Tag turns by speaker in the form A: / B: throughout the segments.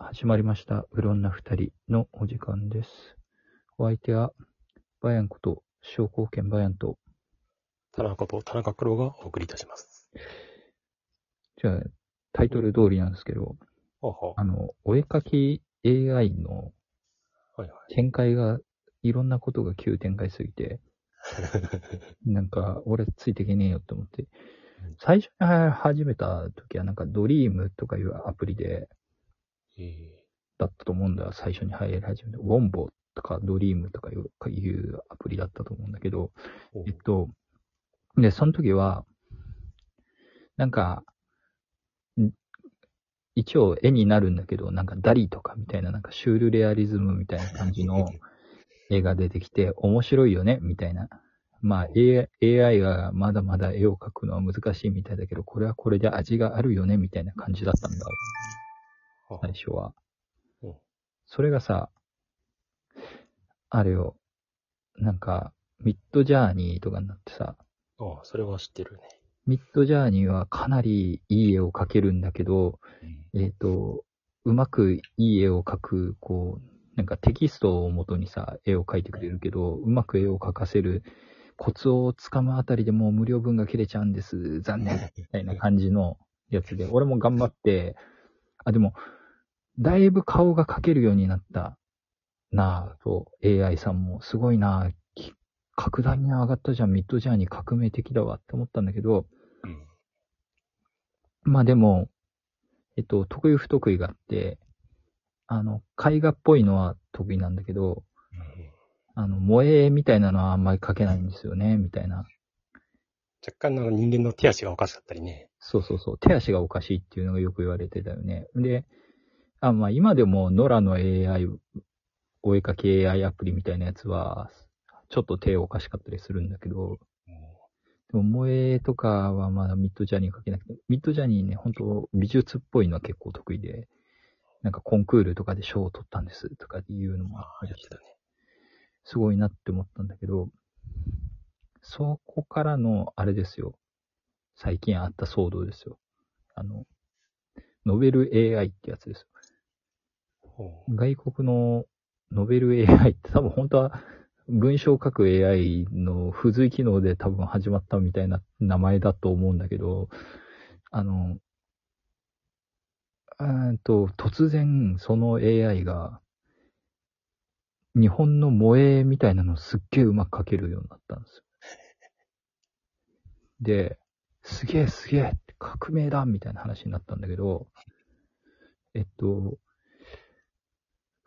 A: 始まりました。うろんな二人のお時間です。お相手は、バヤンこと、商工券バヤンと、
B: 田中と田中黒がお送りいたします。
A: じゃあ、タイトル通りなんですけど、あの、お絵かき AI の。展開が、いろんなことが急展開すぎて、なんか、俺ついていけねえよって思って、最初に始めた時はなんかドリームとかいうアプリで、
B: え
A: だったと思うんだ。最初に入り始めた。ウォンボとかドリームとかいうかいうアプリだったと思うんだけど、
B: ー
A: えっと、で、その時は、なんか、ん一応絵になるんだけど、なんかダリとかみたいな、なんかシュールレアリズムみたいな感じの 絵が出てきて、面白いよねみたいな。まあ、AI がまだまだ絵を描くのは難しいみたいだけど、これはこれで味があるよねみたいな感じだったんだ。
B: は
A: 最初は
B: うん。
A: それがさ、あれよ、なんか、ミッドジャーニーとかになってさ、
B: ああ、それは知ってるね。
A: ミッドジャーニーはかなりいい絵を描けるんだけど、えっ、と、うまくいい絵を描く、こう、なんかテキストを元にさ、絵を描いてくれるけど、うまく絵を描かせるコツをつかむあたりでもう無料分が切れちゃうんです。残念。みたいな感じのやつで、俺も頑張って、あ、でも、だいぶ顔が描けるようになったなぁと、AI さんもすごいなぁき格段に上がったじゃん、ミッドジャーニー革命的だわって思ったんだけど、
B: うん。
A: まあでも、えっと、得意不得意があって、あの、絵画っぽいのは得意なんだけど、あの、萌えみたいなのはあんまり描けないんですよね、みたいな。
B: 若干なんか人間の手足がおかしかったりね。
A: そうそうそう。手足がおかしいっていうのがよく言われてたよね。で、あ、まあ今でもノラの AI、お絵かき AI アプリみたいなやつは、ちょっと手おかしかったりするんだけど、でも萌えとかはまだミッドジャーニー描けなくて、ミッドジャーニーね、本当美術っぽいのは結構得意で、なんかコンクールとかで賞を取ったんですとかっていうのも
B: ああ、やってたね。
A: すごいなって思ったんだけど、そこからの、あれですよ。最近あった騒動ですよ。あの、ノベル AI ってやつです
B: ほ
A: よ。外国のノベル AI って多分本当は文章を書く AI の付随機能で多分始まったみたいな名前だと思うんだけど、あの、うんと、突然その AI が日本の萌えみたいなのをすっげえうまく描けるようになったんですよ。で、すげえすげえ革命だみたいな話になったんだけど、えっと、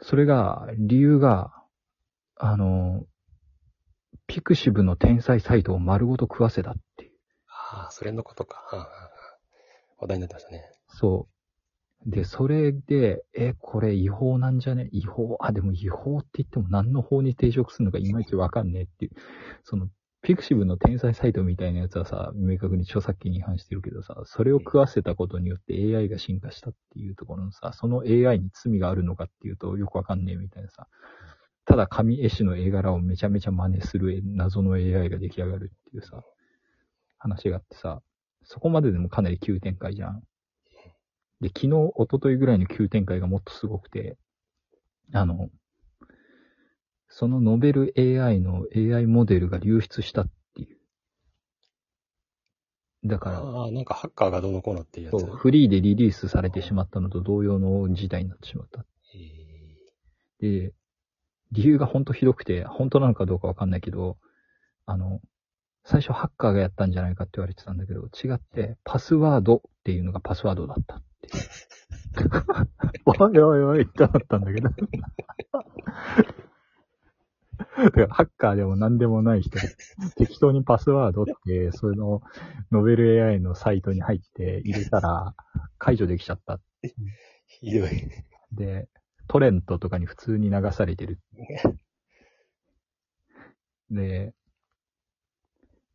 A: それが、理由が、あの、ピクシブの天才サイトを丸ごと食わせたっていう。
B: ああ、それのことか。はあはあはあ話題になってましたね。
A: そう。で、それで、え、これ違法なんじゃね？違法？あ、でも違法って言っても何の法に抵触するのかいまいちわかんねえっていう。その、ピクシブの天才サイトみたいなやつはさ、明確に著作権違反してるけどさ、それを食わせたことによって AI が進化したっていうところのさ、その AI に罪があるのかっていうとよくわかんねえみたいなさ、ただ紙絵師の絵柄をめちゃめちゃ真似する謎の AI が出来上がるっていうさ、話があってさ、そこまででもかなり急展開じゃん。で、昨日、一昨日ぐらいの急展開がもっとすごくて、あの、そのノベル AI の AI モデルが流出したっていう。だから、
B: ああ、なんかハッカーがどうのこうのっていうやつ。
A: そう、フリーでリリースされてしまったのと同様の事態になってしまった。
B: え
A: で、理由が本当ひどくて、本当なのかどうかわかんないけど、あの、最初ハッカーがやったんじゃないかって言われてたんだけど、違って、パスワードっていうのがパスワードだったっていう。おいおいおいってなったんだけど。だからハッカーでも何でもない人、適当にパスワードって、そのノベル AI のサイトに入って入れたら解除できちゃった。
B: ひどい。
A: で、トレントとかに普通に流されてる。で、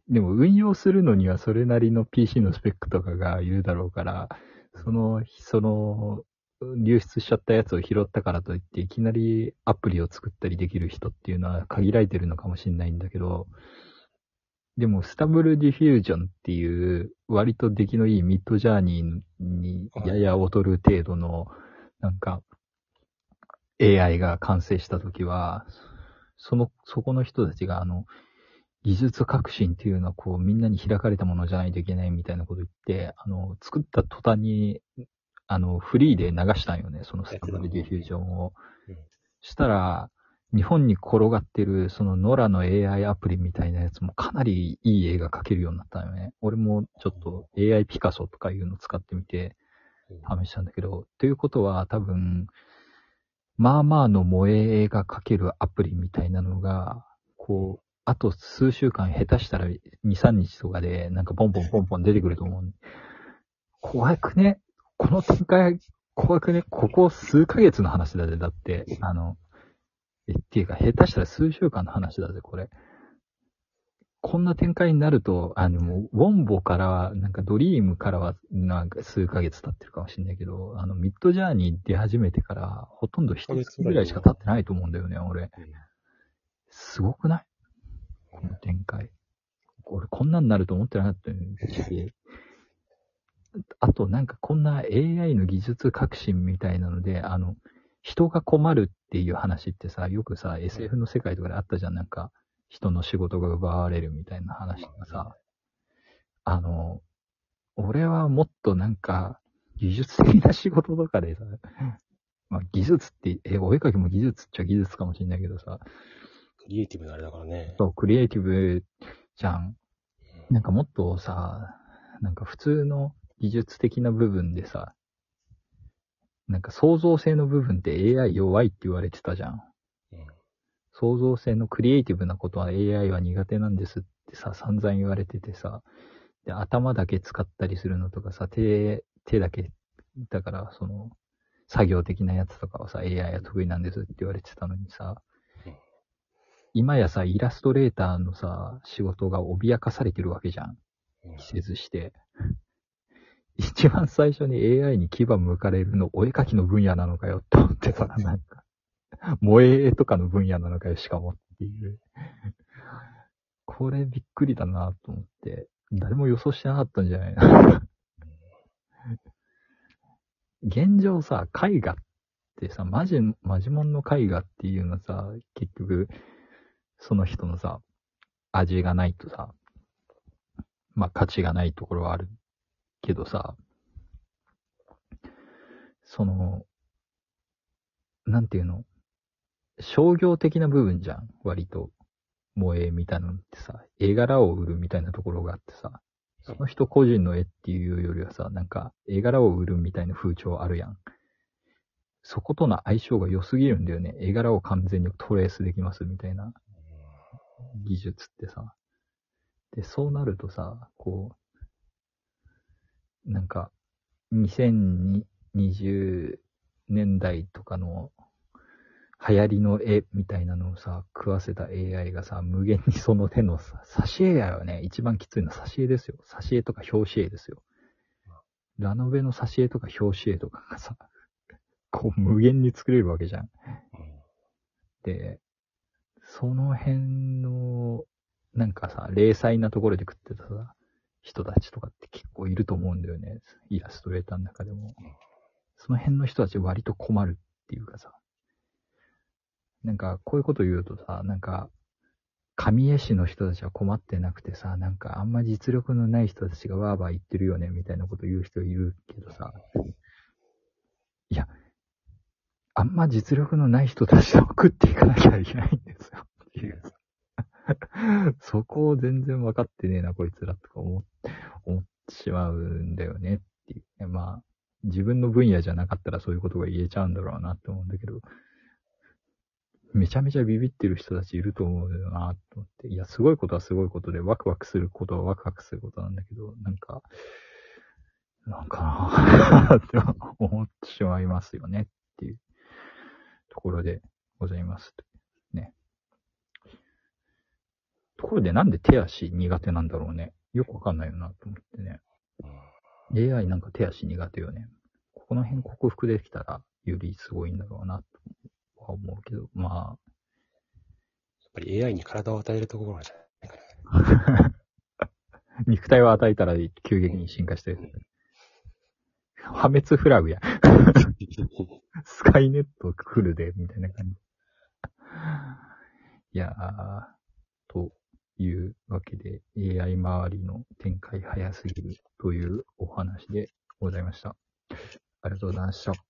A: でも運用するのにはそれなりの PC のスペックとかがいるだろうから、その、その、流出しちゃったやつを拾ったからといって、いきなりアプリを作ったりできる人っていうのは限られてるのかもしれないんだけど、でも、スタブルディフュージョンっていう、割と出来のいいミッドジャーニーにやや劣る程度の、なんか、AI が完成したときは、その、そこの人たちがあの、技術革新っていうのはこうみんなに開かれたものじゃないといけないみたいなこと言って、あの、作った途端に、あの、フリーで流したんよね、そのスタブルディフュージョンを
B: うん。
A: したら、日本に転がってる、そのノラの AI アプリみたいなやつもかなりいい映画描けるようになったよね。俺もちょっと AI ピカソとかいうの使ってみて試したんだけど、ということは多分、まあまあの萌え映画描けるアプリみたいなのが、こう、あと数週間下手したら2、3日とかでなんかポンポンポンポン出てくると思う。怖くね？この展開、怖くねここ数ヶ月の話だぜ。だって、あの、え、っていうか、下手したら数週間の話だぜ、これ。こんな展開になると、あの、もうウォンボからは、なんかドリームからは、なんか数ヶ月経ってるかもしれないけど、あの、ミッドジャーニー出始めてから、ほとんど一月ぐらいしか経ってないと思うんだよね、俺。すごくない？この展開。俺、こんなんなると思ってなかったし、あと、なんかこんな AI の技術革新みたいなので、あの、人が困るっていう話ってさ、よくさ、SF の世界とかであったじゃん、なんか、人の仕事が奪われるみたいな話とかさ、あの、俺はもっとなんか、技術的な仕事とかでさ、まあ技術って、え、お絵描きも技術っちゃ技術かもしれないけどさ、
B: クリエイティブなあれだからね。
A: そう、クリエイティブじゃん。なんかもっとさ、なんか普通の技術的な部分でさ、なんか創造性の部分って AI 弱いって言われてたじゃん。
B: うん
A: 創造性のクリエイティブなことは AI は苦手なんですってさ、散々言われててさ、で、頭だけ使ったりするのとかさ、手、手だけ、だからその、作業的なやつとかはさ、AI は得意なんですって言われてたのにさ
B: うん、
A: 今やさ、イラストレーターのさ、仕事が脅かされてるわけじゃん季節して。一番最初に AI に牙向かれるの、お絵描きの分野なのかよって思ってさ、なんか、萌え絵とかの分野なのかよ、しかもっていう。これびっくりだなと思って、誰も予想してなかったんじゃないな。現状さ、絵画ってさ、マジ、マジモンの絵画っていうのはさ、結局、その人のさ、味がないとさ、まあ価値がないところはあるけどさ、その、なんていうの、商業的な部分じゃん、割と。萌えみたいなのってさ、絵柄を売るみたいなところがあってさ、その人個人の絵っていうよりはさ、なんか絵柄を売るみたいな風潮あるやん。そことの相性が良すぎるんだよね。絵柄を完全にトレースできますみたいな技術ってさ。で、そうなるとさ、こう、なんか、2020年代とかの流行りの絵みたいなのをさ、食わせた AI がさ、無限にその手のさ、挿絵やよね。一番きついのは挿絵ですよ。挿絵とか表紙絵ですよ。ラノベの挿絵とか表紙絵とかがさ、こう無限に作れるわけじゃん。で、その辺の、なんかさ、零細なところで食ってたさ、人たちとかっ構いると思うんだよね。イラストレーターの中でも。その辺の人たち割と困るっていうかさ。なんか、こういうこと言うとさ、なんか、神絵師の人たちは困ってなくてさ、なんかあんま実力のない人たちがワーワー言ってるよね、みたいなこと言う人いるけどさ。いや、あんま実力のない人たちと食っていかなきゃいけないんですよ。っていうそこを全然分かってねえな、こいつらとか思ってしまうんだよねっていうね。まあ、自分の分野じゃなかったらそういうことが言えちゃうんだろうなって思うんだけど、めちゃめちゃビビってる人たちいると思うよなと思って。いや、すごいことはすごいことで、ワクワクすることはワクワクすることなんだけど、なんか、なんかなって思ってしまいますよねっていうところでございます。ね。ところでなんで手足苦手なんだろうね。よくわかんないよなと思ってね。AI なん。か手足苦手よね。ここの辺克服できたらよりすごいん。だろうなとは思うけど、まあ
B: やっぱり AI に体を与えるところなん。じゃないかな。
A: 肉体を与えたら急激に進化してる。破滅フラグや。スカイネット来るで、みたいな感じ。いやー、いうわけで AI 周りの展開早すぎるというお話でございました。ありがとうございました。